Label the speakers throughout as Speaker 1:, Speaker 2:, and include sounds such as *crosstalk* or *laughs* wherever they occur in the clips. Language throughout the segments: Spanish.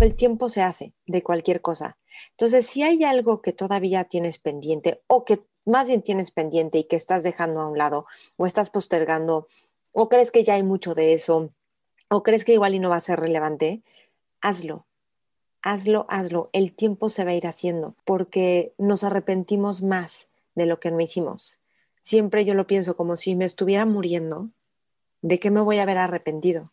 Speaker 1: El tiempo se hace de cualquier cosa. Entonces, si hay algo que todavía tienes pendiente o que más bien tienes pendiente y que estás dejando a un lado o estás postergando o crees que ya hay mucho de eso o crees que igual y no va a ser relevante, hazlo. Hazlo, hazlo. El tiempo se va a ir haciendo porque nos arrepentimos más de lo que no hicimos. Siempre yo lo pienso como si me estuviera muriendo. ¿De qué me voy a haber arrepentido?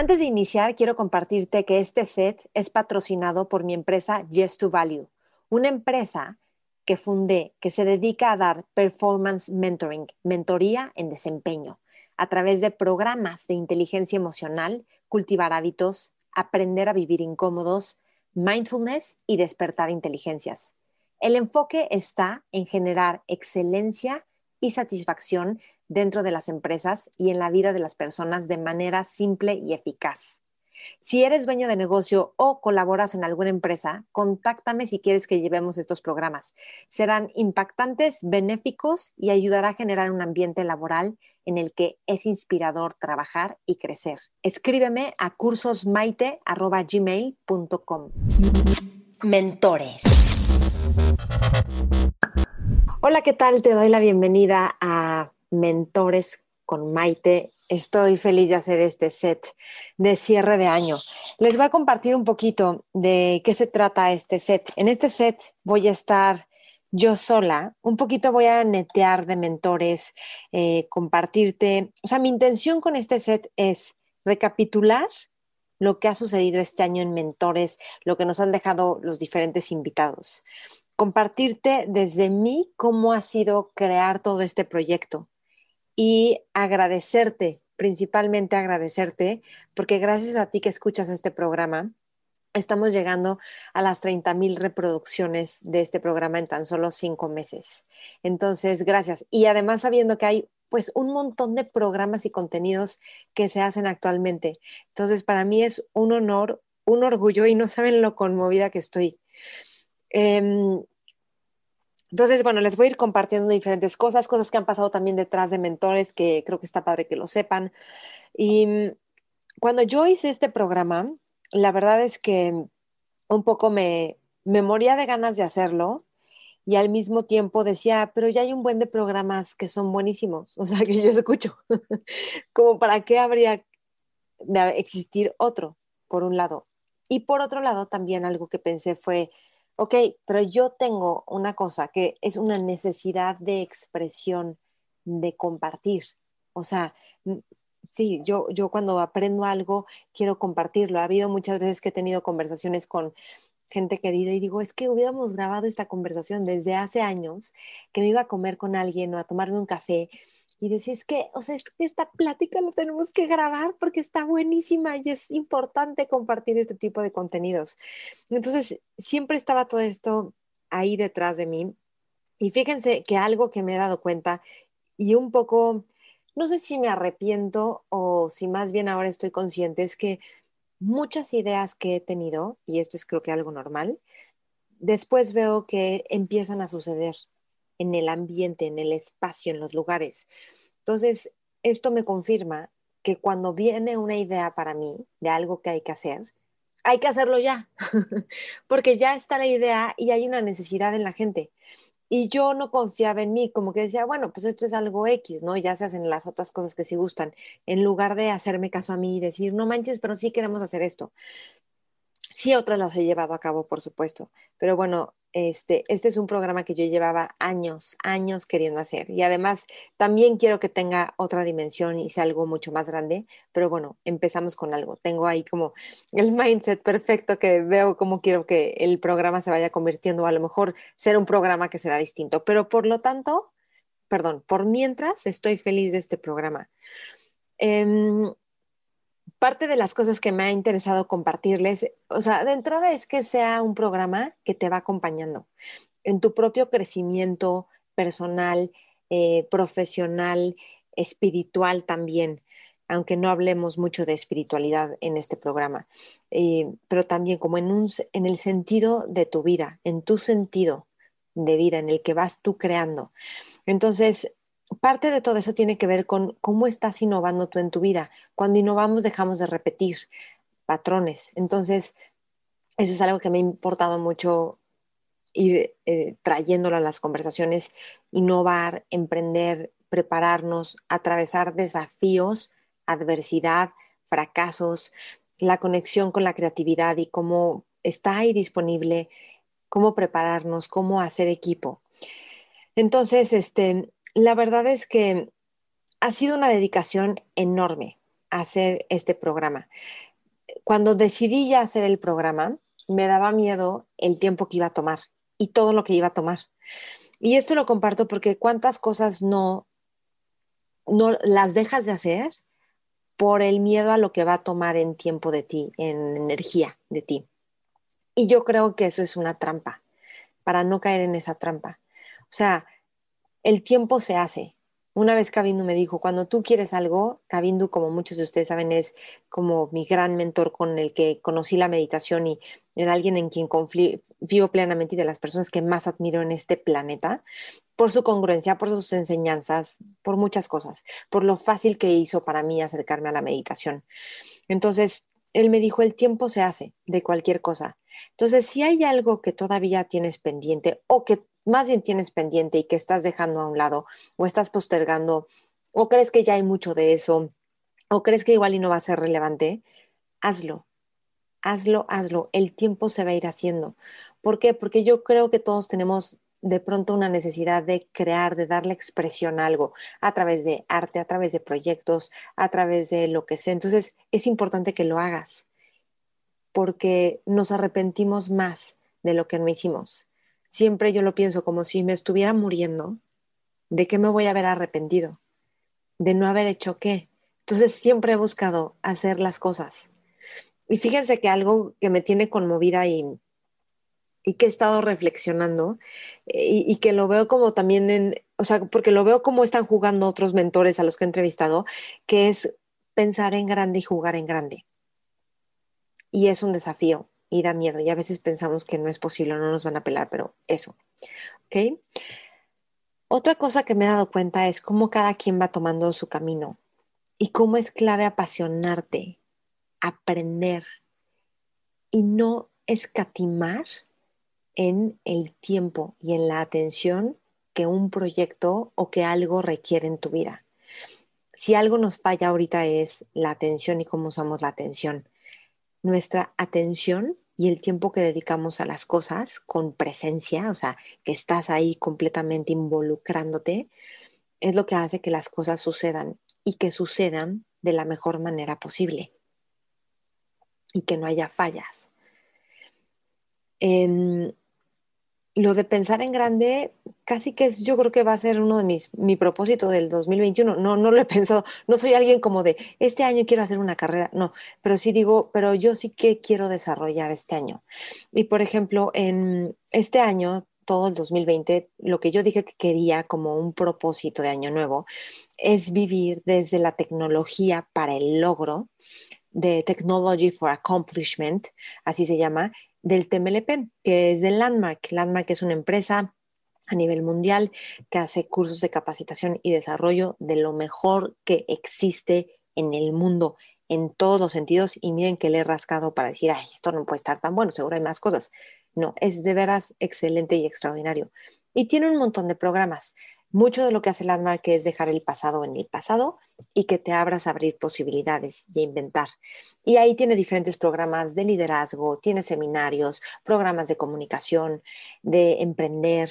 Speaker 1: Antes de iniciar, quiero compartirte que este set es patrocinado por mi empresa Yes to Value, una empresa que fundé que se dedica a dar performance mentoring, mentoría en desempeño, a través de programas de inteligencia emocional, cultivar hábitos, aprender a vivir incómodos, mindfulness y despertar inteligencias. El enfoque está en generar excelencia y satisfacción dentro de las empresas y en la vida de las personas de manera simple y eficaz. Si eres dueño de negocio o colaboras en alguna empresa, contáctame si quieres que llevemos estos programas. Serán impactantes, benéficos y ayudará a generar un ambiente laboral en el que es inspirador trabajar y crecer. Escríbeme a cursosmaite.gmail.com.
Speaker 2: Mentores.
Speaker 1: Hola, ¿qué tal? Te doy la bienvenida a mentores con Maite. Estoy feliz de hacer este set de cierre de año. Les voy a compartir un poquito de qué se trata este set. En este set voy a estar yo sola, un poquito voy a netear de mentores, eh, compartirte. O sea, mi intención con este set es recapitular lo que ha sucedido este año en mentores, lo que nos han dejado los diferentes invitados. Compartirte desde mí cómo ha sido crear todo este proyecto y agradecerte, principalmente agradecerte, porque gracias a ti que escuchas este programa, estamos llegando a las 30 mil reproducciones de este programa en tan solo cinco meses. Entonces, gracias. Y además sabiendo que hay pues un montón de programas y contenidos que se hacen actualmente. Entonces, para mí es un honor, un orgullo y no saben lo conmovida que estoy. Em, entonces, bueno, les voy a ir compartiendo diferentes cosas, cosas que han pasado también detrás de mentores, que creo que está padre que lo sepan. Y mm, cuando yo hice este programa, la verdad es que un poco me, me moría de ganas de hacerlo y al mismo tiempo decía, pero ya hay un buen de programas que son buenísimos, o sea, *laughs* que yo escucho, como para qué habría de existir otro, por un lado. Y por otro lado, también algo que pensé fue, ok, pero yo tengo una cosa que es una necesidad de expresión, de compartir. O sea, sí, yo, yo cuando aprendo algo quiero compartirlo. Ha habido muchas veces que he tenido conversaciones con gente querida y digo, es que hubiéramos grabado esta conversación desde hace años, que me iba a comer con alguien o a tomarme un café y decía, es que, o sea, esta plática la tenemos que grabar porque está buenísima y es importante compartir este tipo de contenidos. Entonces, siempre estaba todo esto ahí detrás de mí. Y fíjense que algo que me he dado cuenta y un poco, no sé si me arrepiento o si más bien ahora estoy consciente, es que muchas ideas que he tenido, y esto es creo que algo normal, después veo que empiezan a suceder en el ambiente, en el espacio, en los lugares. Entonces, esto me confirma que cuando viene una idea para mí de algo que hay que hacer, hay que hacerlo ya, *laughs* porque ya está la idea y hay una necesidad en la gente. Y yo no confiaba en mí, como que decía, bueno, pues esto es algo X, ¿no? Ya se hacen las otras cosas que sí gustan, en lugar de hacerme caso a mí y decir, no manches, pero sí queremos hacer esto. Sí, otras las he llevado a cabo, por supuesto, pero bueno, este, este es un programa que yo llevaba años, años queriendo hacer. Y además también quiero que tenga otra dimensión y sea algo mucho más grande. Pero bueno, empezamos con algo. Tengo ahí como el *laughs* mindset perfecto que veo cómo quiero que el programa se vaya convirtiendo. A lo mejor ser un programa que será distinto. Pero por lo tanto, perdón, por mientras estoy feliz de este programa. Em, parte de las cosas que me ha interesado compartirles, o sea, de entrada es que sea un programa que te va acompañando en tu propio crecimiento personal, eh, profesional, espiritual también, aunque no hablemos mucho de espiritualidad en este programa, eh, pero también como en, un, en el sentido de tu vida, en tu sentido de vida, en el que vas tú creando. Entonces, parte de todo eso tiene que ver con cómo estás innovando tú en tu vida. Cuando innovamos dejamos de repetir patrones. Entonces, eso es algo que me ha importado mucho ir eh, trayéndolo a las conversaciones, innovar, emprender, prepararnos, atravesar desafíos, adversidad, fracasos, la conexión con la creatividad y cómo está ahí disponible, cómo prepararnos, cómo hacer equipo. Entonces, este, la verdad es que ha sido una dedicación enorme hacer este programa. Cuando decidí ya hacer el programa, me daba miedo el tiempo que iba a tomar y todo lo que iba a tomar. Y esto lo comparto porque cuántas cosas no, no las dejas de hacer por el miedo a lo que va a tomar en tiempo de ti, en energía de ti. Y yo creo que eso es una trampa, para no caer en esa trampa. O sea, el tiempo se hace. Una vez Cabindu me dijo, cuando tú quieres algo, Cabindu, como muchos de ustedes saben, es como mi gran mentor con el que conocí la meditación y en alguien en quien confío plenamente y de las personas que más admiro en este planeta, por su congruencia, por sus enseñanzas, por muchas cosas, por lo fácil que hizo para mí acercarme a la meditación. Entonces, él me dijo, el tiempo se hace de cualquier cosa. Entonces, si hay algo que todavía tienes pendiente o que más bien tienes pendiente y que estás dejando a un lado o estás postergando o crees que ya hay mucho de eso o crees que igual y no va a ser relevante, hazlo, hazlo, hazlo. El tiempo se va a ir haciendo. ¿Por qué? Porque yo creo que todos tenemos de pronto una necesidad de crear, de darle expresión a algo a través de arte, a través de proyectos, a través de lo que sea. Entonces es importante que lo hagas porque nos arrepentimos más de lo que no hicimos siempre yo lo pienso como si me estuviera muriendo, ¿de qué me voy a haber arrepentido? De no haber hecho qué. Entonces siempre he buscado hacer las cosas. Y fíjense que algo que me tiene conmovida y, y que he estado reflexionando eh, y, y, que lo veo como también en, o sea, porque lo veo como están jugando otros mentores a los que he entrevistado, que es pensar en grande y jugar en grande. Y es un desafío y da miedo. Y a veces pensamos que no es posible, no nos van a pelar, pero eso. ¿Ok? Otra cosa que me he dado cuenta es cómo cada quien va tomando su camino y cómo es clave apasionarte, aprender y no escatimar en el tiempo y en la atención que un proyecto o que algo requiere en tu vida. Si algo nos falla ahorita es la atención y cómo usamos la atención nuestra atención y el tiempo que dedicamos a las cosas con presencia, o sea, que estás ahí completamente involucrándote, es lo que hace que las cosas sucedan y que sucedan de la mejor manera posible y que no haya fallas. Em, lo de pensar en grande casi que es, yo creo que va a ser uno de mis, mi propósito del 2021. No, no lo he *laughs* pensado, no soy alguien como de, este año quiero hacer una carrera, no, pero sí digo, pero yo sí que quiero desarrollar este año. Y por ejemplo, en este año, todo el 2020, lo que yo dije que quería como un propósito de año nuevo es vivir desde la tecnología para el logro de Technology for Accomplishment, así se llama, del TMLP, que es de Landmark. Landmark es una empresa a nivel mundial que hace cursos de capacitación y desarrollo de lo mejor que existe en el mundo en todos los sentidos y miren que le he rascado para decir, ay, esto no puede estar tan bueno, seguro hay más cosas. No, es de veras excelente y extraordinario. Y tiene un montón de programas. Mucho de lo que hace Landmark es dejar el pasado en el pasado y que te abras a abrir posibilidades y a inventar. Y ahí tiene diferentes programas de liderazgo, tiene seminarios, programas de comunicación, de emprender.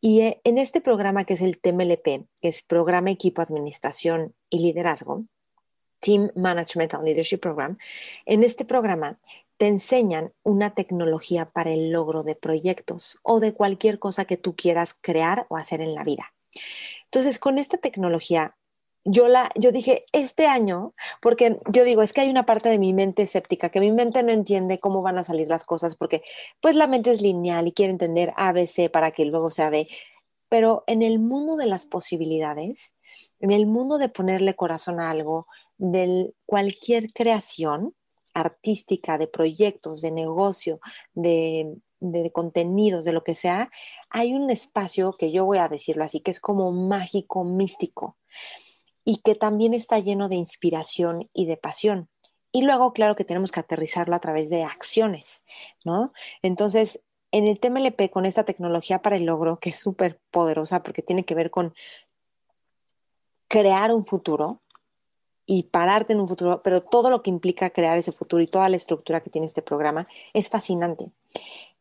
Speaker 1: Y eh, en este programa que es el TMLP, que es Programa Equipo Administración y Liderazgo, Team Management and Leadership Program, en este programa te enseñan una tecnología para el logro de proyectos o de cualquier cosa que tú quieras crear o hacer en la vida. Entonces, con esta tecnología yo, la, yo dije, este año, porque yo digo, es que hay una parte de mi mente escéptica, que mi mente no entiende cómo van a salir las cosas, porque pues la mente es lineal y quiere entender ABC para que luego sea de, pero en el mundo de las posibilidades, en el mundo de ponerle corazón a algo, de cualquier creación artística, de proyectos, de negocio, de, de contenidos, de lo que sea, hay un espacio que yo voy a decirlo así, que es como mágico, místico y que también está lleno de inspiración y de pasión. Y luego, claro que tenemos que aterrizarlo a través de acciones, ¿no? Entonces, en el TMLP, con esta tecnología para el logro, que es súper poderosa porque tiene que ver con crear un futuro y pararte en un futuro, pero todo lo que implica crear ese futuro y toda la estructura que tiene este programa es fascinante.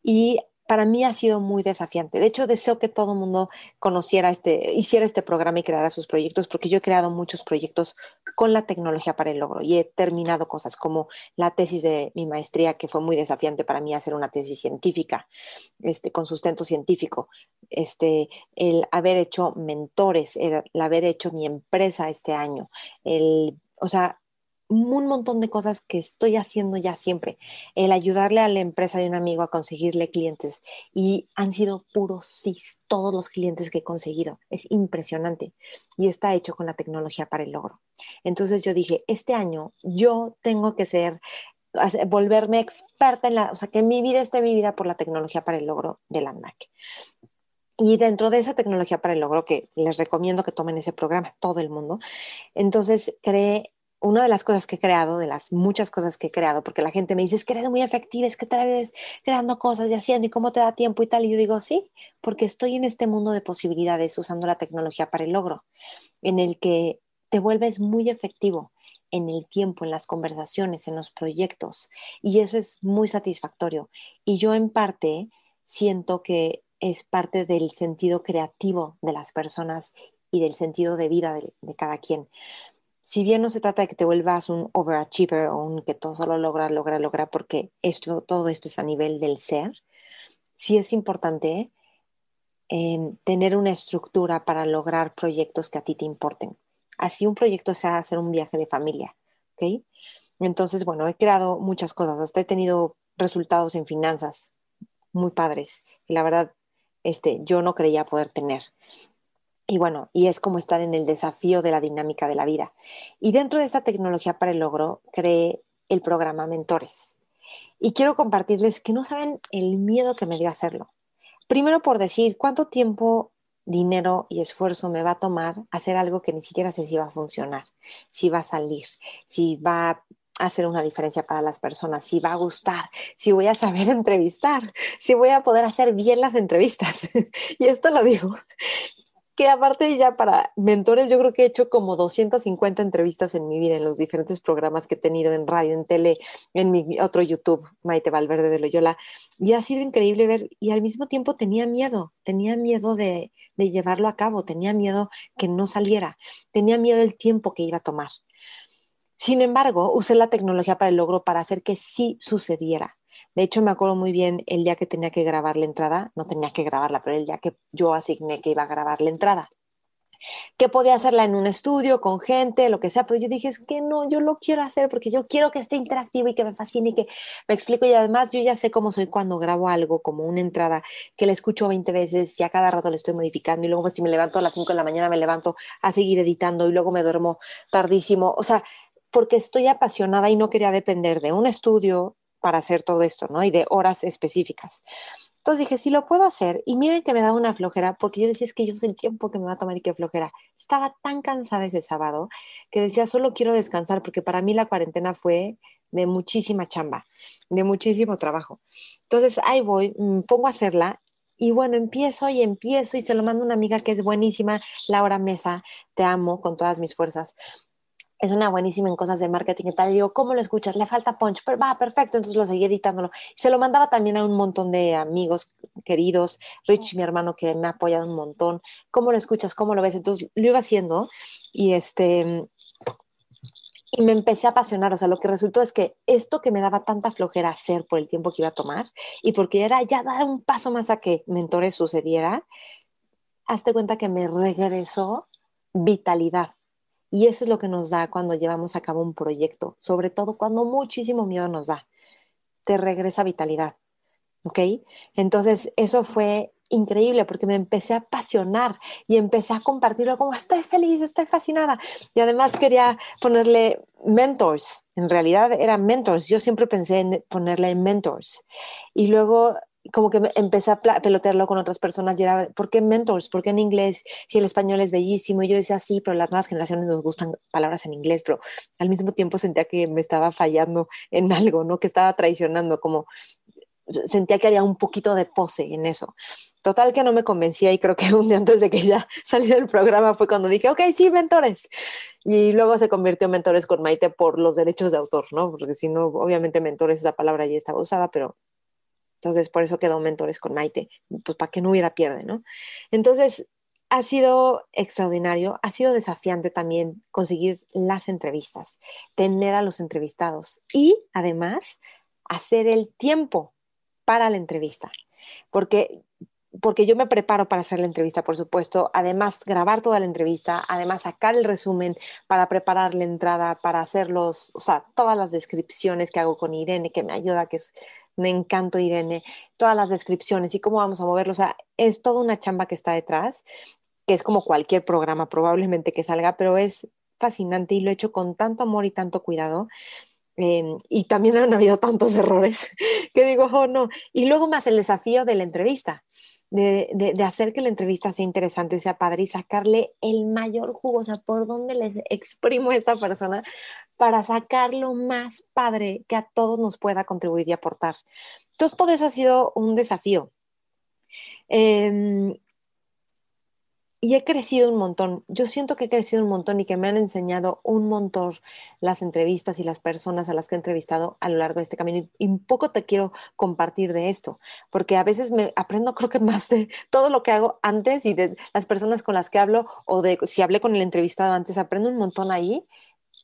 Speaker 1: Y para mí ha sido muy desafiante. De hecho, deseo que todo el mundo conociera este, hiciera este programa y creara sus proyectos, porque yo he creado muchos proyectos con la tecnología para el logro y he terminado cosas como la tesis de mi maestría, que fue muy desafiante para mí hacer una tesis científica, este, con sustento científico, este, el haber hecho mentores, el, haber hecho mi empresa este año, el, o sea, un montón de cosas que estoy haciendo ya siempre. El ayudarle a la empresa de un amigo a conseguirle clientes y han sido puros sí todos los clientes que he conseguido. Es impresionante y está hecho con la tecnología para el logro. Entonces yo dije, este año yo tengo que ser volverme experta en la, o sea, que mi vida esté vivida por la tecnología para el logro de Landmark. Y dentro de esa tecnología para el logro, que les recomiendo que tomen ese programa, todo el mundo, entonces creé una de las cosas que he creado, de las muchas cosas que he creado, porque la gente me dice, es que eres muy efectiva, es que te ves creando cosas y haciendo y cómo te da tiempo y tal. Y yo digo, sí, porque estoy en este mundo de posibilidades usando la tecnología para el logro, en el que te vuelves muy efectivo en el tiempo, en las conversaciones, en los proyectos. Y eso es muy satisfactorio. Y yo en parte siento que es parte del sentido creativo de las personas y del sentido de vida de, de cada quien si bien no se trata de que te vuelvas un overachiever o un que todo solo logra, logra, logra, porque esto, todo esto es a nivel del ser, sí es importante em, tener una estructura para lograr proyectos que a ti te importen. Así un proyecto sea hacer un viaje de familia, ¿ok? Entonces, bueno, he creado muchas cosas, hasta he tenido resultados en finanzas muy padres y la verdad, este, yo no creía poder tener. Y bueno, y es como estar en el desafío de la dinámica de la vida. Y dentro de esa tecnología para el logro, creé el programa Mentores. Y quiero compartirles que no saben el miedo que me dio hacerlo. Primero por decir cuánto tiempo, dinero y esfuerzo me va a tomar hacer algo que ni siquiera sé si va a funcionar, si va a salir, si va a hacer una diferencia para las personas, si va a gustar, si voy a saber *laughs* entrevistar, si voy a poder hacer bien las entrevistas. *laughs* y esto lo digo que aparte ya para mentores, yo creo que he hecho como 250 entrevistas en mi vida, en los diferentes programas que he tenido en radio, en tele, en mi otro YouTube, Maite Valverde de Loyola, y ha sido increíble ver, y al mismo tiempo tenía miedo, tenía miedo de, de llevarlo a cabo, tenía miedo que no saliera, tenía miedo del tiempo que iba a tomar. Sin embargo, usé la tecnología para el logro para hacer que sí sucediera. De hecho, me acuerdo muy bien el día que tenía que grabar la entrada, no tenía que grabarla, pero el día que yo asigné que iba a grabar la entrada. Que podía hacerla en un estudio, con gente, lo que sea, pero yo dije, es que no, yo lo quiero hacer porque yo quiero que esté interactivo y que me fascine y que me explico. Y además yo ya sé cómo soy cuando grabo algo, como una entrada, que la escucho 20 veces y a cada rato le estoy modificando y luego pues, si me levanto a las 5 de la mañana me levanto a seguir editando y luego me duermo tardísimo. O sea, porque estoy apasionada y no quería depender de un estudio, para hacer todo esto, ¿no? Y de horas específicas. Entonces dije, sí lo puedo hacer. Y miren que me daba una flojera, porque yo decía, es que yo sé el tiempo que me va a tomar y qué flojera. Estaba tan cansada ese sábado que decía, solo quiero descansar, porque para mí la cuarentena fue de muchísima chamba, de muchísimo trabajo. Entonces ahí voy, mm, pongo a hacerla y bueno, empiezo y empiezo y se lo mando a una amiga que es buenísima, Laura Mesa, te amo con todas mis fuerzas es una buenísima en cosas de marketing y tal. Y digo, ¿cómo lo escuchas? Le falta punch, pero va, perfecto. Entonces lo seguí editándolo. Se lo mandaba también a un montón de amigos queridos. Rich, mi hermano, que me ha apoyado un montón. ¿Cómo lo escuchas? ¿Cómo lo ves? Entonces lo iba haciendo y este. Y me empecé a apasionar, o sea, lo que resultó es que esto que me daba tanta flojera hacer por el tiempo que iba a tomar y porque era ya dar un paso más a que mentores sucediera, hazte cuenta que me regresó vitalidad Y eso es lo que nos da cuando llevamos a cabo un proyecto, sobre todo cuando muchísimo miedo nos da. Te regresa vitalidad. ¿Ok? Entonces, eso fue increíble porque me empecé a apasionar y empecé a compartirlo como estoy feliz, estoy fascinada. Y además quería ponerle mentors. En realidad eran mentors. Yo siempre pensé en ponerle mentors. Y luego como que empecé a pelotearlo con otras personas y era, ¿por qué mentors? ¿Por qué en inglés? Si el español es bellísimo. Y yo decía, sí, pero las nuevas generaciones nos gustan palabras en inglés, pero al mismo tiempo sentía que me estaba fallando en algo, ¿no? Que estaba traicionando, como sentía que había un poquito de pose en eso. Total que no me convencía y creo que un día antes de que ya *laughs* saliera el programa fue cuando dije, ok, sí, mentores. Y luego se convirtió en mentores con Maite por los derechos de autor, ¿no? Porque si no, obviamente mentores, esa palabra ya estaba usada, pero entonces por eso quedó mentores con Maite, pues para que no hubiera pierde, ¿no? Entonces ha sido extraordinario, ha sido desafiante también conseguir las entrevistas, tener a los entrevistados y además hacer el tiempo para la entrevista, porque porque yo me preparo para hacer la entrevista, por supuesto, además grabar toda la entrevista, además sacar el resumen para preparar la entrada, para hacer los, o sea, todas las descripciones que hago con Irene, que me ayuda, que es un encanto Irene, todas las descripciones y cómo vamos a moverlo, o sea, es toda una chamba que está detrás, que es como cualquier programa probablemente que salga, pero es fascinante y lo he hecho con tanto amor y tanto cuidado Em, y también han habido tantos *laughs* errores que digo, oh no. Y luego más el desafío de la entrevista, de, de, hacer que la entrevista sea interesante, sea padre y sacarle el mayor jugo, o sea, por dónde les exprimo a esta persona para sacar lo más padre que a todos nos pueda contribuir y aportar. Entonces, todo eso ha sido un desafío. Eh, y he crecido un montón. Yo siento que he crecido un montón y que me han enseñado un montón las entrevistas y las personas a las que he entrevistado a lo largo de este camino. Y un poco te quiero compartir de esto, porque a veces me aprendo *laughs* creo que más de todo lo que hago antes y de las personas con las que hablo o de si hablé con el entrevistado antes, aprendo un montón ahí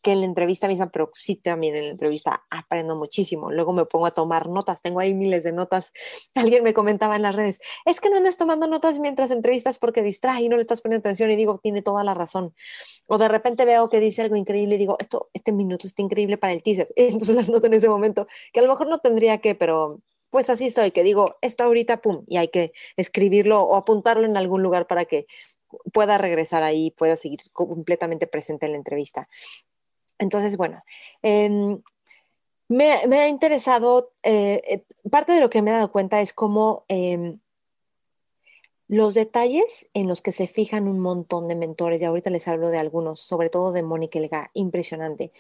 Speaker 1: que en la entrevista misma, pero sí también en la entrevista aprendo muchísimo. Luego me pongo a tomar notas, tengo ahí miles de notas. *laughs* Alguien me comentaba en las redes, es que no andas tomando notas mientras entrevistas porque distrae y no le estás poniendo atención y digo, tiene toda la razón. O de repente veo que dice algo increíble y digo, esto, este minuto está increíble para el teaser. *laughs* Entonces las noto en ese momento, que a lo mejor no tendría que, pero pues así soy, que digo, esto ahorita, pum, y hay que escribirlo o apuntarlo en algún lugar para que pueda regresar ahí, pueda seguir completamente presente en la entrevista. Entonces, bueno, em, me, ha interesado, eh, eh, parte de lo que me he dado cuenta es cómo em, los detalles en los que se fijan un montón de mentores, y ahorita les hablo de algunos, sobre todo de Mónica Elga, impresionante,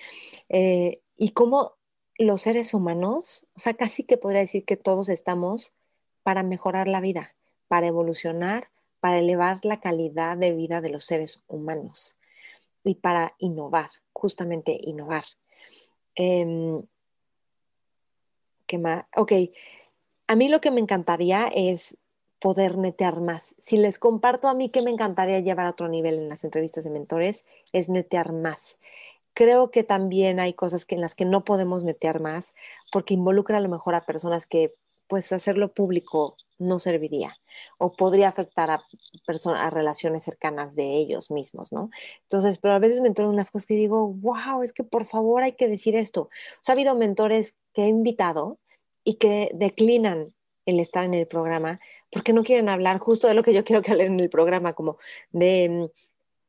Speaker 1: eh, y cómo los seres humanos, o sea, casi que podría decir que todos estamos para mejorar la vida, para evolucionar, para elevar la calidad de vida de los seres humanos y para innovar, justamente innovar. Em, ¿Qué más? Ok, a mí lo que me encantaría es poder netear más. Si les comparto a mí que me encantaría llevar a otro nivel en las entrevistas de mentores, es netear más. Creo que también hay cosas que en las que no podemos netear más porque involucra a lo mejor a personas que pues hacerlo público no serviría o podría afectar a, a relaciones cercanas de ellos mismos, ¿no? Entonces, pero a veces me entran unas cosas que digo, wow, es que por favor hay que decir esto. O sea, ha habido mentores que he invitado y que declinan el estar en el programa porque no quieren hablar justo de lo que yo quiero que hablen en el programa, como de,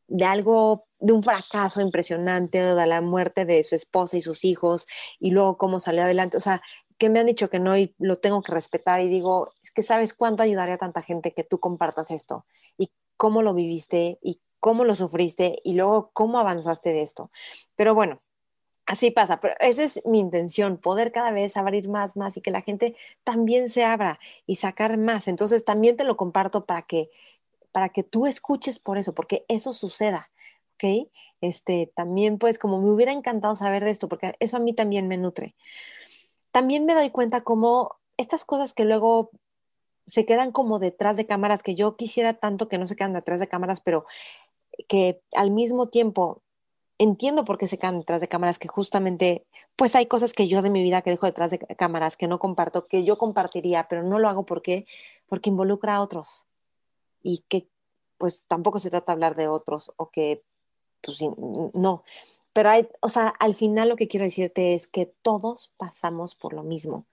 Speaker 1: de algo, de un fracaso impresionante, de la muerte de su esposa y sus hijos, y luego cómo salió adelante. O sea, que me han dicho que no y lo tengo que respetar y digo, es que sabes cuánto ayudaría a tanta gente que tú compartas esto y cómo lo viviste y cómo lo sufriste y luego cómo avanzaste de esto. Pero bueno, así pasa, pero esa es mi intención, poder cada vez abrir más, más y que la gente también se abra y sacar más. Entonces también te lo comparto para que, para que tú escuches por eso, porque eso suceda, ¿ok? Este, también pues como me hubiera encantado saber de esto, porque eso a mí también me nutre también me doy cuenta como estas cosas que luego se quedan como detrás de cámaras, que yo quisiera tanto que no se quedan detrás de cámaras, pero que al mismo tiempo entiendo por qué se quedan detrás de cámaras, que justamente, pues hay cosas que yo de mi vida que dejo detrás de cámaras, que no comparto, que yo compartiría, pero no lo hago porque, porque involucra a otros y que pues tampoco se trata de hablar de otros o que pues no. Pero hay, o sea, al final lo que quiero decirte es que todos pasamos por lo mismo,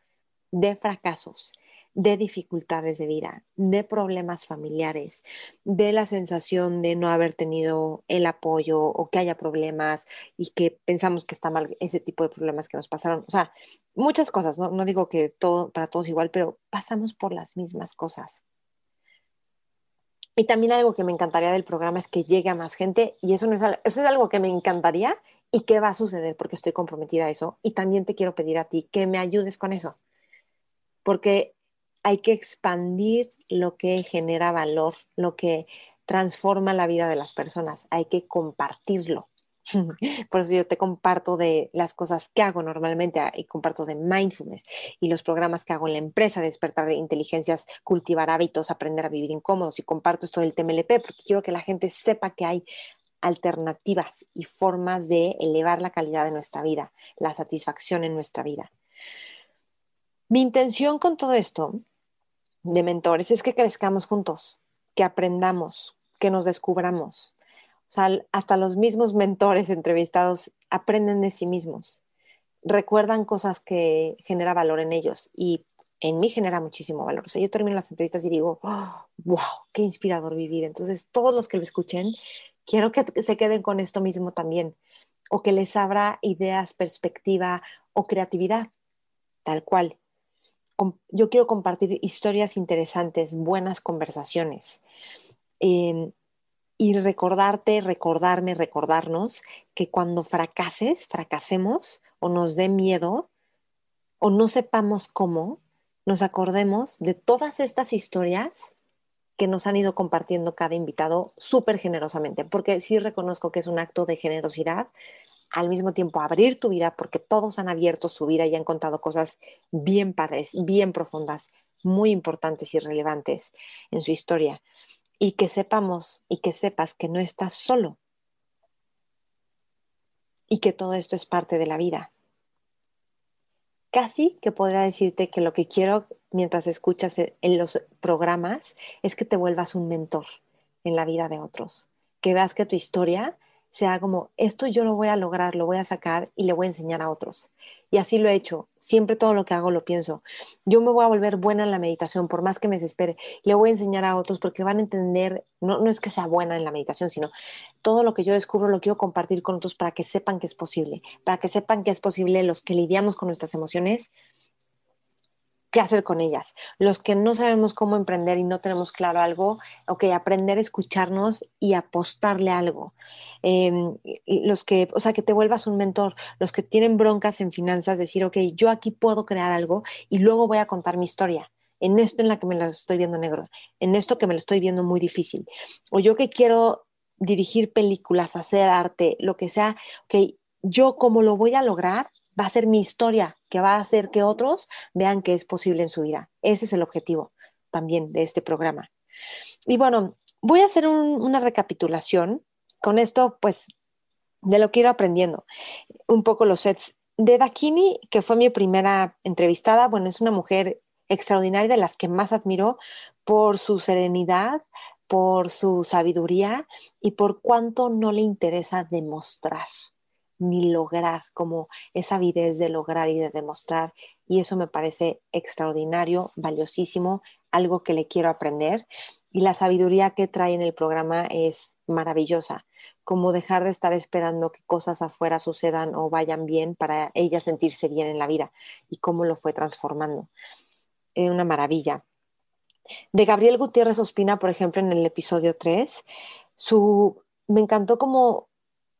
Speaker 1: de fracasos, de dificultades de vida, de problemas familiares, de la sensación de no haber tenido el apoyo o que haya problemas y que pensamos que está mal ese tipo de problemas que nos pasaron. O sea, muchas cosas, no, no digo que todo para todos igual, pero pasamos por las mismas cosas. Y también algo que me encantaría del programa es que llegue a más gente y eso, no es, eso es algo que me encantaría y que va a suceder porque estoy comprometida a eso. Y también te quiero pedir a ti que me ayudes con eso. Porque hay que expandir lo que genera valor, lo que transforma la vida de las personas. Hay que compartirlo. *laughs* Por eso yo te comparto de las cosas que hago normalmente ah, y comparto de mindfulness y los programas que hago en la empresa, despertar de inteligencias, cultivar hábitos, aprender a vivir incómodos y comparto esto del TMLP porque quiero que la gente sepa que hay alternativas y formas de elevar la calidad de nuestra vida, la satisfacción en nuestra vida. Mi intención con todo esto de mentores es que crezcamos juntos, que aprendamos, que nos descubramos. O sea, hasta los mismos mentores entrevistados aprenden de sí mismos, recuerdan cosas que genera valor en ellos y en mí genera muchísimo valor. O sea, yo termino las entrevistas y digo, wow, qué inspirador vivir. Entonces, todos los que lo escuchen, quiero que se queden con esto mismo también, o que les abra ideas, perspectiva o creatividad, tal cual yo quiero compartir historias interesantes, buenas conversaciones. Em, y recordarte, recordarme, recordarnos que cuando fracases, fracasemos o nos dé miedo o no sepamos cómo, nos acordemos de todas estas historias que nos han ido compartiendo cada invitado súper generosamente, porque sí reconozco que es un acto de generosidad al mismo tiempo abrir tu vida, porque todos han abierto su vida y han contado cosas bien padres, bien profundas, muy importantes y relevantes en su historia. Y que sepamos y que sepas que no estás solo y que todo esto es parte de la vida. Casi que podría decirte que lo que quiero mientras escuchas en los programas es que te vuelvas un mentor en la vida de otros, que veas que tu historia sea como, esto yo lo voy a lograr, lo voy a sacar y le voy a enseñar a otros. Y así lo he hecho. Siempre todo lo que hago lo pienso. Yo me voy a volver buena en la meditación, por más que me desespere. Le voy a enseñar a otros porque van a entender, no, no es que sea buena en la meditación, sino todo lo que yo descubro lo quiero compartir con otros para que sepan que es posible, para que sepan que es posible los que lidiamos con nuestras emociones, qué hacer con ellas. Los que no sabemos cómo emprender y no tenemos claro algo, ok, aprender a escucharnos y apostarle algo. Em, los que, o sea, que te vuelvas un mentor, los que tienen broncas en finanzas, decir, ok, yo aquí puedo crear algo y luego voy a contar mi historia. En esto en la que me lo estoy viendo negro, en esto que me lo estoy viendo muy difícil. O yo que quiero dirigir películas, hacer arte, lo que sea, ok, yo cómo lo voy a lograr, va a ser mi historia que va a hacer que otros vean que es posible en su vida. Ese es el objetivo también de este programa. Y bueno, voy a hacer una recapitulación con esto, pues, de lo que he ido aprendiendo. Un poco los sets de Dakini, que fue mi primera entrevistada. Bueno, es una mujer extraordinaria de las que más admiro por su serenidad, por su sabiduría y por cuánto no le interesa demostrar ni lograr, como esa avidez de lograr y de demostrar. Y eso me parece extraordinario, valiosísimo, algo que le quiero aprender. Y la sabiduría que trae en el programa es maravillosa, como dejar de estar esperando que cosas afuera sucedan o vayan bien para ella sentirse bien en la vida y cómo lo fue transformando. Es una maravilla. De Gabriel Gutiérrez Ospina, por ejemplo, en el episodio 3, su, me encantó como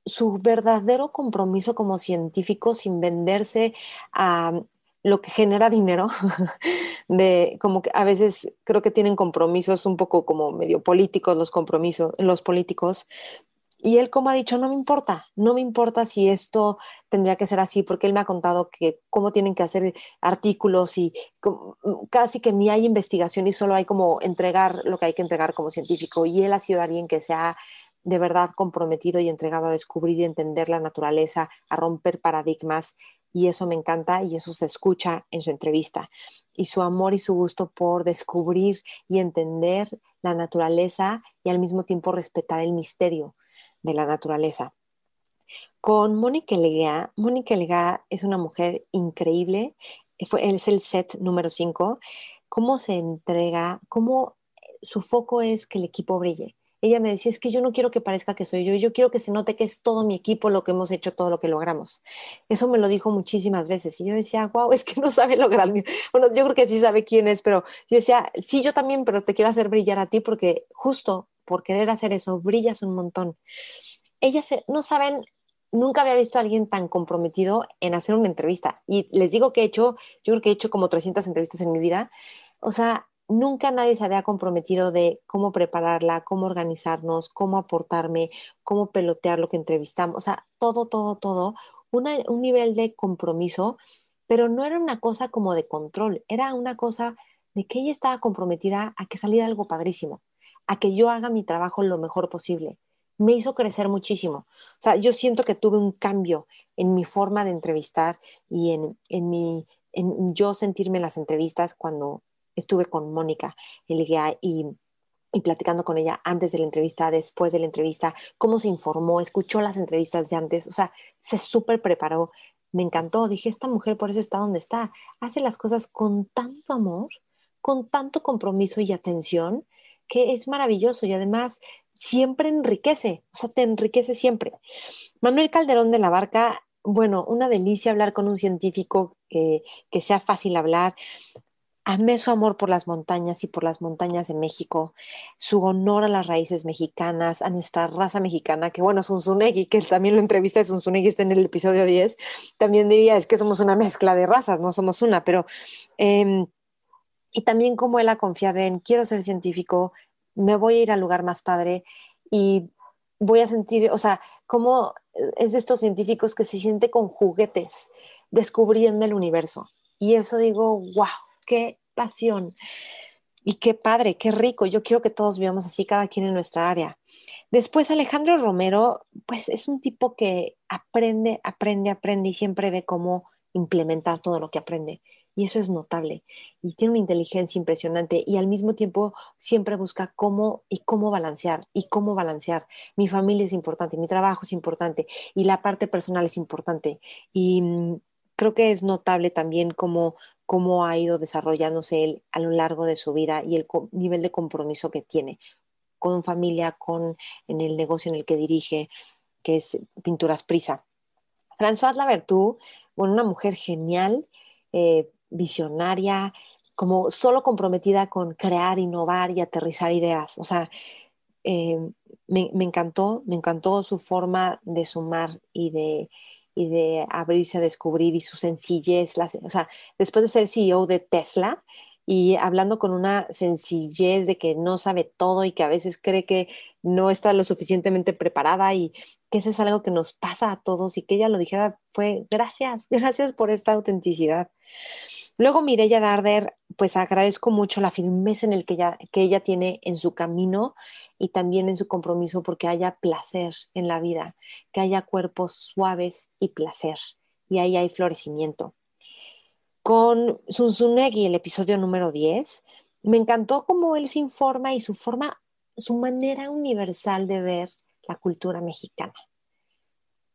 Speaker 1: su verdadero compromiso como científico sin venderse a lo que genera dinero, *laughs* de como que a veces creo que tienen compromisos un poco como medio políticos los compromisos, los políticos, y él como ha dicho, no me importa, no me importa si esto tendría que ser así, porque él me ha contado que cómo tienen que hacer artículos y casi que ni hay investigación y solo hay como entregar lo que hay que entregar como científico. Y él ha sido alguien que se ha de verdad comprometido y entregado a descubrir y entender la naturaleza, a romper paradigmas, y eso me encanta y eso se escucha en su entrevista. Y su amor y su gusto por descubrir y entender la naturaleza y al mismo tiempo respetar el misterio de la naturaleza. con Mónica Legá. Mónica Legá es una mujer increíble. Es el set número 5. Cómo se entrega, cómo su foco es que el equipo brille ella me decía, es que yo no quiero que parezca que soy yo, yo quiero que se note que es todo mi equipo lo que hemos hecho, todo lo que logramos. Eso me lo dijo muchísimas veces y yo decía, wow, es que no sabe lograr. Bueno, yo creo que sí sabe quién es, pero yo decía, sí, yo también, pero te quiero hacer brillar a ti porque justo por querer hacer eso, brillas un montón. Ellas no saben nunca había visto a alguien tan comprometido en hacer una entrevista. Y les digo que he hecho, yo creo que he hecho como 300 entrevistas en mi vida. O sea, nunca nadie se había comprometido de cómo prepararla, cómo organizarnos, cómo aportarme, cómo pelotear lo que entrevistamos, o sea, todo, todo, todo, un nivel de compromiso, pero no era una cosa como de control, era una cosa de que ella estaba comprometida a que saliera algo padrísimo, a que yo haga mi trabajo lo mejor posible. Me hizo crecer muchísimo. O sea, yo siento que tuve un cambio en mi forma de entrevistar y en, en mi, en yo sentirme en las entrevistas cuando estuve con Mónica Elguea y, y platicando con ella antes de la entrevista, después de la entrevista, cómo se informó, escuchó las entrevistas de antes, o sea, se súper preparó. Me encantó, dije, esta mujer por eso está donde está, hace las cosas con tanto amor, con tanto compromiso y atención, que es maravilloso y además siempre enriquece, o sea, te enriquece siempre. Manuel Calderón de la Barca, bueno, una delicia hablar con un científico que, que sea fácil hablar amé su amor por las montañas y por las montañas de México, su honor a las raíces mexicanas, a nuestra raza mexicana, que bueno, Zunzunegui, que también la entrevista de Zunzunegui está en el episodio 10, también diría, es que somos una mezcla de razas, no somos una, pero... Em, y también como él ha confiado en, quiero ser científico, me voy a ir al lugar más padre y voy a sentir, o sea, como es de estos científicos que se siente con juguetes descubriendo el universo. Y eso digo, wow, qué pasión. Y qué padre, qué rico. Yo quiero que todos vivamos así, cada quien en nuestra área. Después Alejandro Romero, pues es un tipo que aprende, aprende, aprende y siempre ve cómo implementar todo lo que aprende. Y eso es notable. Y tiene una inteligencia impresionante y al mismo tiempo siempre busca cómo y cómo balancear y cómo balancear. Mi familia es importante, mi trabajo es importante y la parte personal es importante. Y mm, creo que es notable también cómo cómo ha ido desarrollándose él a lo largo de su vida y el nivel de compromiso que tiene con familia, con en el negocio en el que dirige, que es Pinturas Prisa. François Lavertu, bueno, una mujer genial, eh, visionaria, como solo comprometida con crear, innovar y aterrizar ideas. O sea, eh, me, encantó, me encantó su forma de sumar y de, y de abrirse a descubrir y su sencillez, o sea, después de ser CEO de Tesla y hablando con una sencillez de que no sabe todo y que a veces cree que no está lo suficientemente preparada y que eso es algo que nos pasa a todos y que ella lo dijera fue gracias, *laughs* gracias por esta autenticidad. Luego Mireya Darder, pues agradezco mucho la firmeza en el que ella, que ella tiene en su camino y también en su compromiso porque haya placer en la vida, que haya cuerpos suaves y placer. Y ahí hay florecimiento. Con Zunzunegui, el episodio número 10, me encantó cómo él se informa y su forma, su manera universal de ver la cultura mexicana,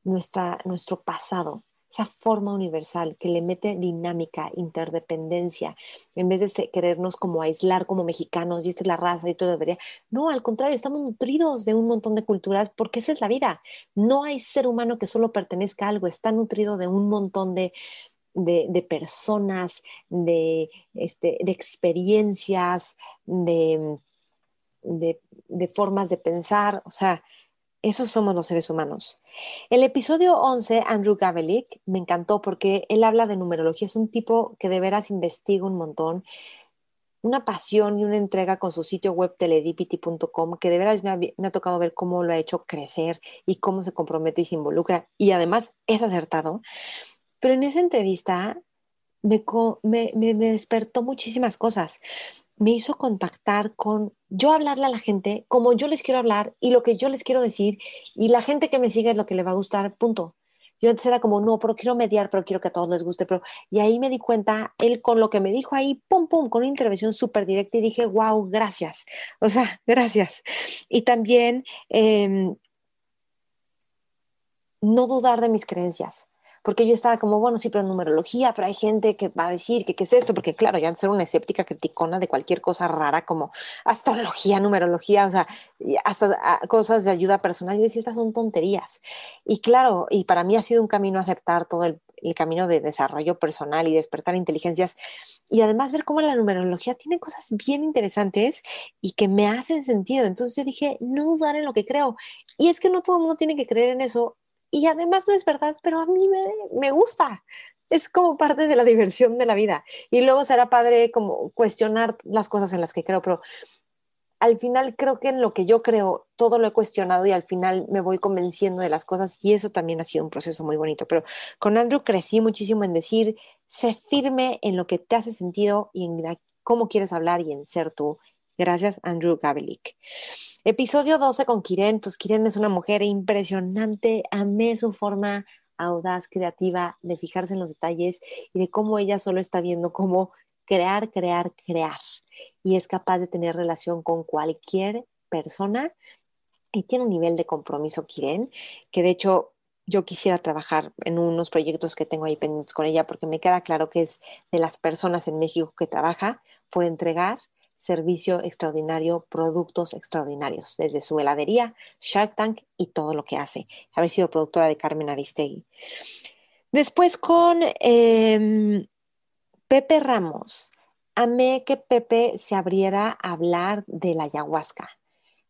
Speaker 1: nuestra, nuestro pasado, esa forma universal que le mete dinámica, interdependencia, en vez de querernos como aislar como mexicanos y esta es la raza y todo debería. No, al contrario, estamos nutridos de un montón de culturas porque esa es la vida. No hay ser humano que solo pertenezca a algo, está nutrido de un montón de, de, personas, de, este, de experiencias, de, de, de formas de pensar. O sea, esos somos los seres humanos. El episodio 11, Andrew Gavelick, me encantó porque él habla de numerología. Es un tipo que de veras investiga un montón, una pasión y una entrega con su sitio web teledipity.com, que de veras me ha, tocado ver cómo lo ha hecho crecer y cómo se compromete y se involucra. Y además es acertado. Pero en esa entrevista me, me despertó muchísimas cosas me hizo contactar con yo hablarle a la gente como yo les quiero hablar y lo que yo les quiero decir y la gente que me sigue es lo que le va a gustar, punto. Yo antes era como, no, pero quiero mediar, pero quiero que a todos les guste, pero... Y ahí me di cuenta, él con lo que me dijo ahí, pum, pum, con una intervención súper directa y dije, wow, gracias. O sea, *laughs* gracias. Y también... Em, no dudar de mis creencias porque yo estaba como, bueno, sí, pero numerología, pero hay gente que va a decir que qué es esto, porque claro, ya ser una escéptica criticona de cualquier cosa rara como astrología, numerología, o sea, hasta ah, cosas de ayuda personal, yo decía, estas son tonterías. Y claro, y para mí ha sido un camino aceptar todo el, el camino de desarrollo personal y despertar inteligencias y además ver cómo la numerología tiene cosas bien interesantes y que me hacen sentido. Entonces yo dije, no dudar en lo que creo. Y es que no todo el mundo tiene que creer en eso y además no es verdad, pero a mí me, me gusta. Es como parte de la diversión de la vida. Y luego será padre como cuestionar las cosas en las que creo, pero al final creo que en lo que yo creo todo lo he cuestionado y al final me voy convenciendo de las cosas y eso también ha sido un proceso muy bonito. Pero con Andrew crecí muchísimo en decir, sé firme en lo que te hace sentido y en cómo quieres hablar y en ser tú. Gracias, Andrew Gabelik. Episodio 12 con Kiren, pues Kiren es una mujer impresionante, amé su forma audaz, creativa, de fijarse en los detalles y de cómo ella solo está viendo cómo crear, crear, crear. Y es capaz de tener relación con cualquier persona y tiene un nivel de compromiso, Kiren, que de hecho yo quisiera trabajar en unos proyectos que tengo ahí pendientes con ella porque me queda claro que es de las personas en México que trabaja por entregar servicio extraordinario, productos extraordinarios, desde su heladería, Shark Tank y todo lo que hace. Haber sido productora de Carmen Aristegui. Después con em, Pepe Ramos. Amé que Pepe se abriera a hablar de la ayahuasca,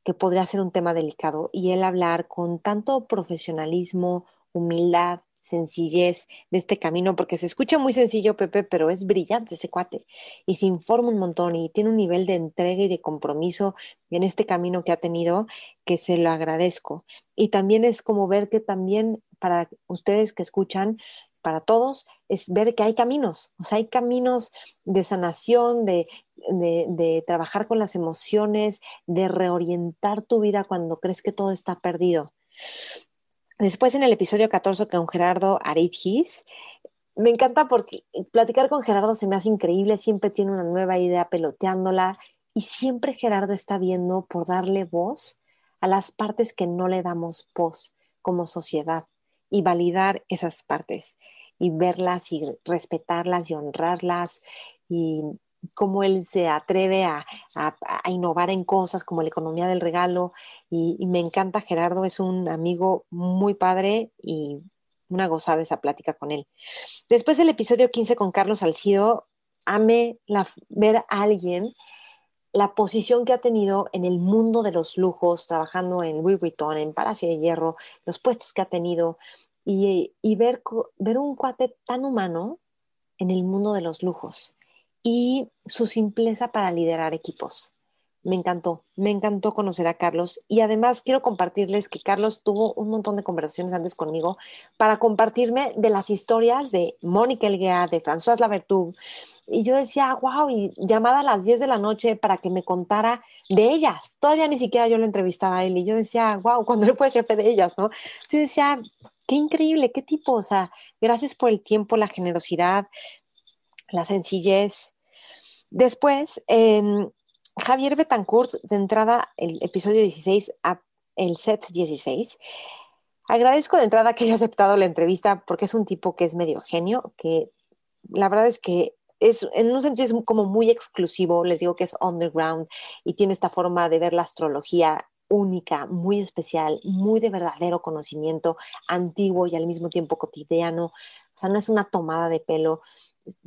Speaker 1: que podría ser un tema delicado, y él hablar con tanto profesionalismo, humildad, sencillez de este camino, porque se escucha muy sencillo, Pepe, pero es brillante ese cuate y se informa un montón y tiene un nivel de entrega y de compromiso en este camino que ha tenido que se lo agradezco. Y también es como ver que también para ustedes que escuchan, para todos, es ver que hay caminos, o sea, hay caminos de sanación, de, de, de trabajar con las emociones, de reorientar tu vida cuando crees que todo está perdido. Después en el episodio 14 con Gerardo Aridgis, me encanta porque platicar con Gerardo se me hace increíble, siempre tiene una nueva idea peloteándola y siempre Gerardo está viendo por darle voz a las partes que no le damos voz como sociedad y validar esas partes y verlas y respetarlas y honrarlas y cómo él se atreve a, innovar en cosas como la economía del regalo. Y, me encanta, Gerardo es un amigo muy padre y una gozada esa plática con él. Después del episodio 15 con Carlos Salcido, ame ver a alguien la posición que ha tenido en el mundo de los lujos, trabajando en Louis Vuitton, en Palacio de Hierro, los puestos que ha tenido y, y ver, ver un cuate tan humano en el mundo de los lujos y su simpleza para liderar equipos. Me encantó, me encantó conocer a Carlos y además quiero compartirles que Carlos tuvo un montón de conversaciones antes conmigo para compartirme de las historias de Mónica Elguea, de François Lavertube. Y yo decía, wow, y llamada a las 10 de la noche para que me contara de ellas. Todavía ni siquiera yo lo entrevistaba a él y yo decía, wow, cuando él fue jefe de ellas, ¿no? Yo decía, qué increíble, qué tipo, o sea, gracias por el tiempo, la generosidad, la sencillez Después, em, Javier Betancourt, de entrada, el episodio 16 a el set 16. Agradezco de entrada que haya aceptado la entrevista porque es un tipo que es medio genio, que la verdad es que es, en un sentido es como muy exclusivo, les digo que es underground y tiene esta forma de ver la astrología única, muy especial, muy de verdadero conocimiento, antiguo y al mismo tiempo cotidiano. O sea, no es una tomada de pelo,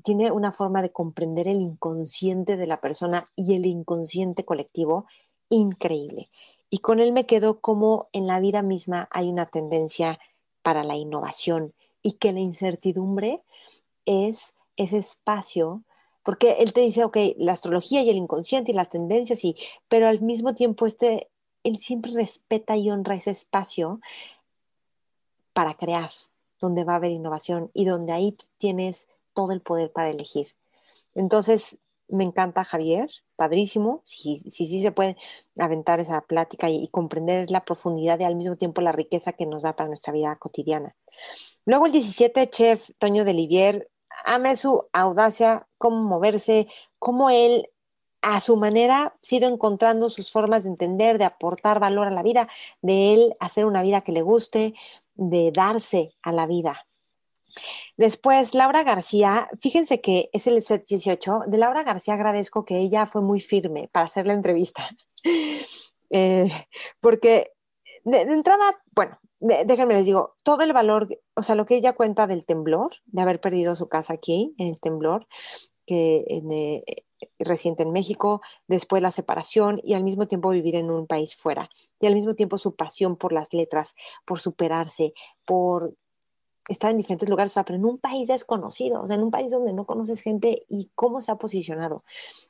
Speaker 1: tiene una forma de comprender el inconsciente de la persona y el inconsciente colectivo increíble. Y con él me quedo como en la vida misma hay una tendencia para la innovación y que la incertidumbre es ese espacio, porque él te dice, ok, la astrología y el inconsciente y las tendencias, y, pero al mismo tiempo este, él siempre respeta y honra ese espacio para crear, donde va a haber innovación y donde ahí tienes todo el poder para elegir. Entonces, me encanta Javier, padrísimo, si sí si, se puede aventar esa plática y, comprender la profundidad y al mismo tiempo la riqueza que nos da para nuestra vida cotidiana. Luego el 17, chef Toño de Livier, ame su audacia, cómo moverse, cómo él a su manera ha sido encontrando sus formas de entender, de aportar valor a la vida, de él hacer una vida que le guste, de darse a la vida. Después, Laura García, fíjense que es el set 18. De Laura García agradezco que ella fue muy firme para hacer la entrevista. *laughs* Eh, porque de, entrada, bueno, déjenme les digo, todo el valor, o sea, lo que ella cuenta del temblor, de haber perdido su casa aquí, en el temblor, que en, eh, reciente en México, después la separación y al mismo tiempo vivir en un país fuera. Y al mismo tiempo su pasión por las letras, por superarse, por estar en diferentes lugares, o sea, pero en un país desconocido, o sea, en un país donde no conoces gente y cómo se ha posicionado.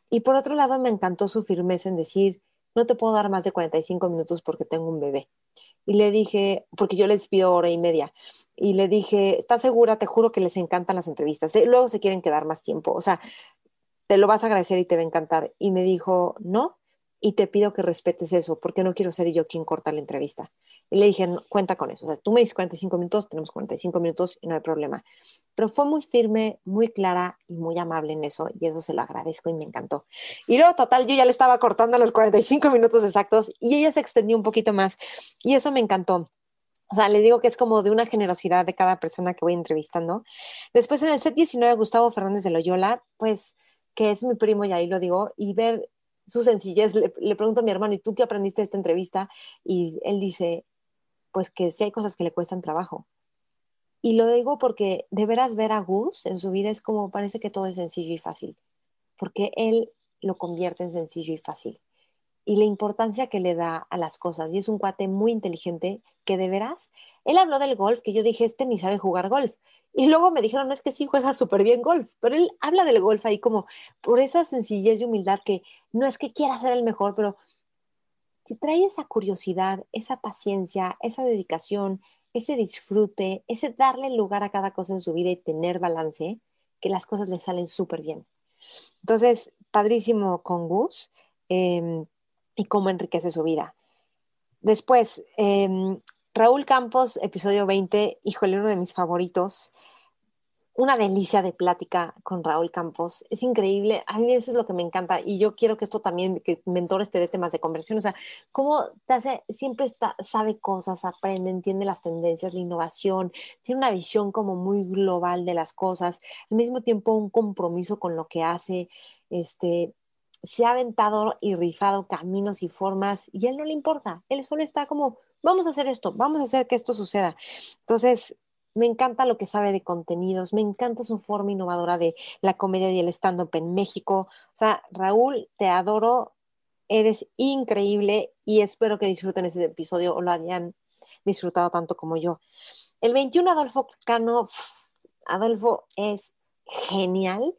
Speaker 1: Y por otro lado, me encantó su firmeza en decir, no te puedo dar más de 45 minutos porque tengo un bebé. Y le dije, porque yo les pido hora y media, y le dije, ¿estás segura? Te juro que les encantan las entrevistas. ¿eh? Luego se quieren quedar más tiempo. O sea, te lo vas a agradecer y te va a encantar. Y me dijo, no, y te pido que respetes eso, porque no quiero ser yo quien corta la entrevista. Y le dije, cuenta con eso. O sea, tú me dices 45 minutos, tenemos 45 minutos y no hay problema. Pero fue muy firme, muy clara y muy amable en eso, y eso se lo agradezco y me encantó. Y luego, total, yo ya le estaba cortando los 45 minutos exactos y ella se extendió un poquito más, y eso me encantó. O sea, le digo que es como de una generosidad de cada persona que voy entrevistando. Después en el set 19, Gustavo Fernández de Loyola, pues que es mi primo y ahí lo digo, y ver su sencillez, le, pregunto a mi hermano, ¿y tú qué aprendiste de esta entrevista? Y él dice, pues que sí hay cosas que le cuestan trabajo. Y lo digo porque de veras ver a Gus en su vida es como parece que todo es sencillo y fácil, porque él lo convierte en sencillo y fácil. Y la importancia que le da a las cosas. Y es un cuate muy inteligente que de veras, él habló del golf, que yo dije, este ni sabe jugar golf. Y luego me dijeron, es que sí juega súper bien golf, pero él habla del golf ahí como por esa sencillez y humildad que no es que quiera ser el mejor, pero si trae esa curiosidad, esa paciencia, esa dedicación, ese disfrute, ese darle lugar a cada cosa en su vida y tener balance, que las cosas le salen súper bien. Entonces, padrísimo con Gus em, y cómo enriquece su vida. Después, em, Raúl Campos, episodio 20, híjole, uno de mis favoritos. Una delicia de plática con Raúl Campos. Es increíble. A mí eso es lo que me encanta. Y yo quiero que esto también, que mentores te dé temas de conversión. O sea, cómo te hace, siempre está, sabe cosas, aprende, entiende las tendencias, la innovación. Tiene una visión como muy global de las cosas. Al mismo tiempo, un compromiso con lo que hace. Este, se ha aventado y rifado caminos y formas y a él no le importa. Él solo está como vamos a hacer esto, vamos a hacer que esto suceda. Entonces, me encanta lo que sabe de contenidos, me encanta su forma innovadora de la comedia y el stand-up en México. O sea, Raúl, te adoro, eres increíble y espero que disfruten ese episodio o lo hayan disfrutado tanto como yo. El 21, Adolfo Cano, Adolfo es genial.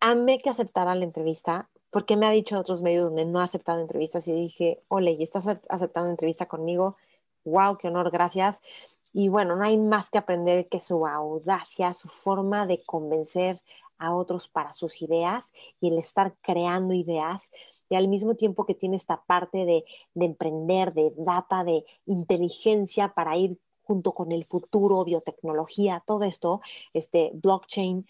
Speaker 1: Amé que aceptara la entrevista porque me ha dicho otros medios donde no ha aceptado entrevistas y dije, ole, ¿y estás aceptando entrevista conmigo? ¡Wow! ¡Qué honor! Gracias. Y bueno, no hay más que aprender que su audacia, su forma de convencer a otros para sus ideas y el estar creando ideas y al mismo tiempo que tiene esta parte de, de emprender, de data, de inteligencia para ir junto con el futuro, biotecnología, todo esto, este blockchain,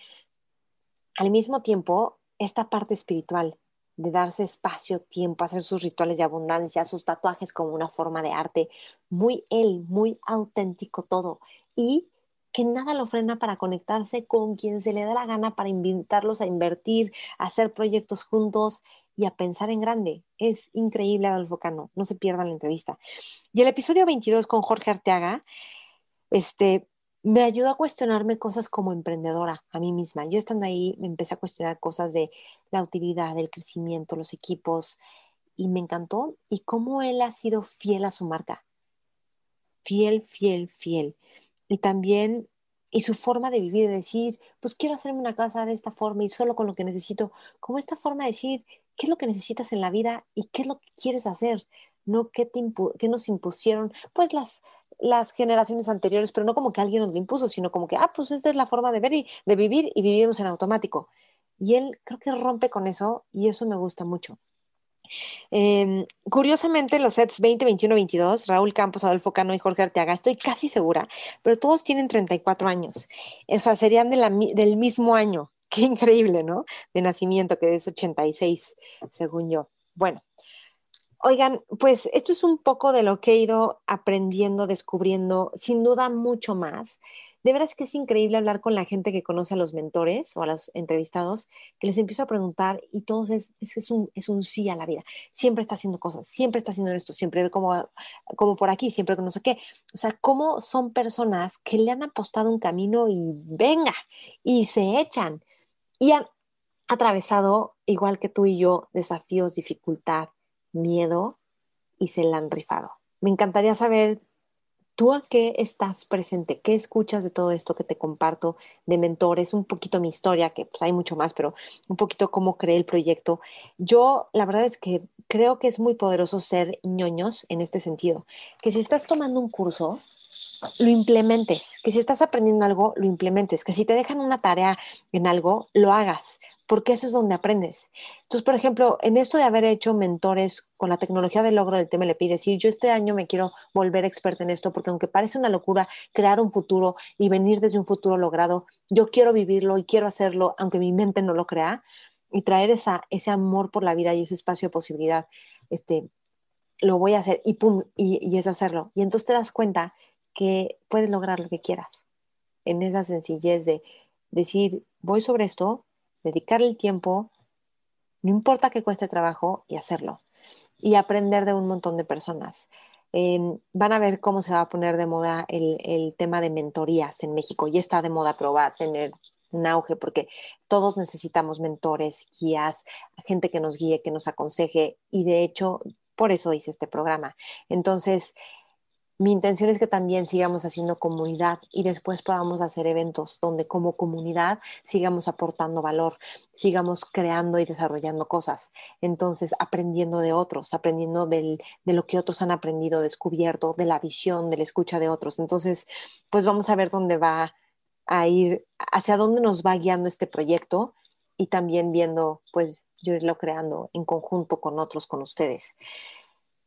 Speaker 1: al mismo tiempo esta parte espiritual, de darse espacio, tiempo, hacer sus rituales de abundancia, sus tatuajes como una forma de arte, muy él, muy auténtico todo. Y que nada lo frena para conectarse con quien se le da la gana, para invitarlos a invertir, a hacer proyectos juntos y a pensar en grande. Es increíble Adolfo Cano, no se pierdan la entrevista. Y el episodio 22 con Jorge Arteaga, este, me ayudó a cuestionarme cosas como emprendedora a mí misma. Yo estando ahí me empecé a cuestionar cosas de la utilidad, el crecimiento, los equipos y me encantó y cómo él ha sido fiel a su marca. Fiel, fiel, fiel. Y también y su forma de vivir, de decir, pues quiero hacerme una casa de esta forma y solo con lo que necesito, como esta forma de decir, ¿qué es lo que necesitas en la vida y qué es lo que quieres hacer? No qué, te qué nos impusieron, pues las, las generaciones anteriores, pero no como que alguien nos lo impuso, sino como que, ah, pues esta es la forma de ver y de vivir y vivimos en automático. Y él creo que rompe con eso y eso me gusta mucho. Em, curiosamente, los sets 20, 21, 22, Raúl Campos, Adolfo Cano y Jorge Arteaga, estoy casi segura, pero todos tienen 34 años. O sea, serían del mismo año. *laughs* Qué increíble, ¿no? De nacimiento, que es 86, según yo. Bueno, Oigan, pues esto es un poco de lo que he ido aprendiendo, descubriendo, sin duda mucho más. De verdad es que es increíble hablar con la gente que conoce a los mentores o a los entrevistados, que les empiezo a preguntar y todos es, es, un, es un sí a la vida. Siempre está haciendo cosas, siempre está haciendo esto, siempre como, como por aquí, siempre que no sé qué. O sea, cómo son personas que le han apostado un camino y venga, y se echan. Y han atravesado, igual que tú y yo, desafíos, dificultad, miedo y se la han rifado. Me encantaría saber ¿Tú a qué estás presente? ¿Qué escuchas de todo esto que te comparto de mentores? Un poquito mi historia, que pues hay mucho más, pero un poquito cómo creé el proyecto. Yo la verdad es que creo que es muy poderoso ser ñoños en este sentido, que si estás tomando un curso, lo implementes, que si estás aprendiendo algo, lo implementes, que si te dejan una tarea en algo, lo hagas, porque eso es donde aprendes. Entonces, por ejemplo, en esto de haber hecho mentores con la tecnología de logro del TMLP decir, yo este año me quiero volver experta en esto, porque aunque parece una locura crear un futuro y venir desde un futuro logrado, yo quiero vivirlo y quiero hacerlo, aunque mi mente no lo crea, y traer esa, ese amor por la vida y ese espacio de posibilidad, este, lo voy a hacer y pum, y es hacerlo. Y entonces te das cuenta que puedes lograr lo que quieras en esa sencillez de decir, voy sobre esto, dedicarle el tiempo, no importa que cueste trabajo, y hacerlo. Y aprender de un montón de personas. Em, van a ver cómo se va a poner de moda el, tema de mentorías en México. Ya está de moda, pero va a tener un auge porque todos necesitamos mentores, guías, gente que nos guíe, que nos aconseje y de hecho por eso hice este programa. Entonces, mi intención es que también sigamos haciendo comunidad y después podamos hacer eventos donde como comunidad sigamos aportando valor, sigamos creando y desarrollando cosas. Entonces, aprendiendo de otros, aprendiendo de lo que otros han aprendido, descubierto, de la visión, de la escucha de otros. Entonces, pues vamos a ver dónde va a ir, hacia dónde nos va guiando este proyecto y también viendo, pues yo irlo creando en conjunto con otros, con ustedes.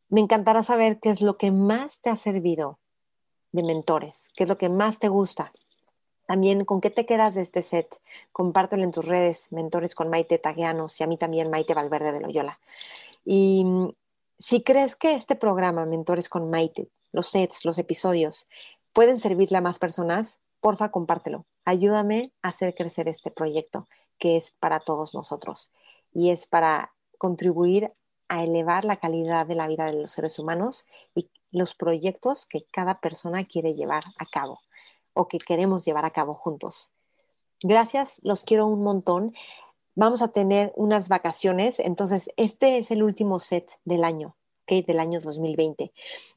Speaker 1: Me encantará saber qué es lo que más te ha servido de mentores, qué es lo que más te gusta. También con qué te quedas de este set. Compártelo en tus redes, mentores con Maite Taguianos y a mí también Maite Valverde de Loyola. Y mm, si crees que este programa, Mentores con Maite, los sets, los episodios, pueden servirle a más personas, porfa, compártelo. Ayúdame a hacer crecer este proyecto que es para todos nosotros y es para contribuir a elevar la calidad de la vida de los seres humanos y los proyectos que cada persona quiere llevar a cabo o que queremos llevar a cabo juntos. Gracias, los quiero un montón. Vamos a tener unas vacaciones, entonces este es el último set del año, ¿ok? Del año 2020.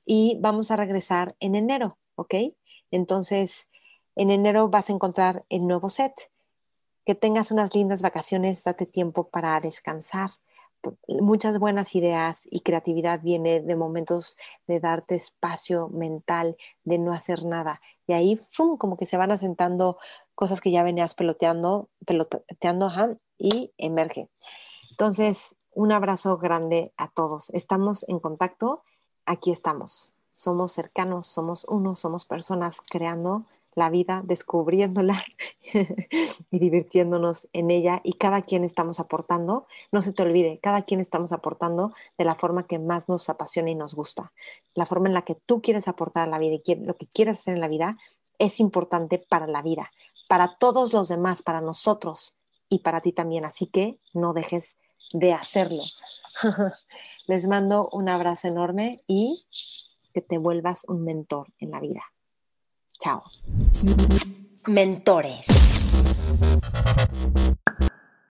Speaker 1: Y vamos a regresar en enero, ¿ok? Entonces, en enero vas a encontrar el nuevo set. Que tengas unas lindas vacaciones, date tiempo para descansar muchas buenas ideas y creatividad viene de momentos de darte espacio mental, de no hacer nada. Y ahí, como que se van asentando cosas que ya venías peloteando, peloteando y emerge. Entonces, un abrazo grande a todos. Estamos en contacto, aquí estamos. Somos cercanos, somos uno, somos personas creando la vida, descubriéndola *laughs* y divirtiéndonos en ella y cada quien estamos aportando, no se te olvide, cada quien estamos aportando de la forma que más nos apasiona y nos gusta. La forma en la que tú quieres aportar a la vida y lo que quieres hacer en la vida es importante para la vida, para todos los demás, para nosotros y para ti también. Así que no dejes de hacerlo. *laughs* Les mando un abrazo enorme y que te vuelvas un mentor en la vida. Chao.
Speaker 2: Mentores.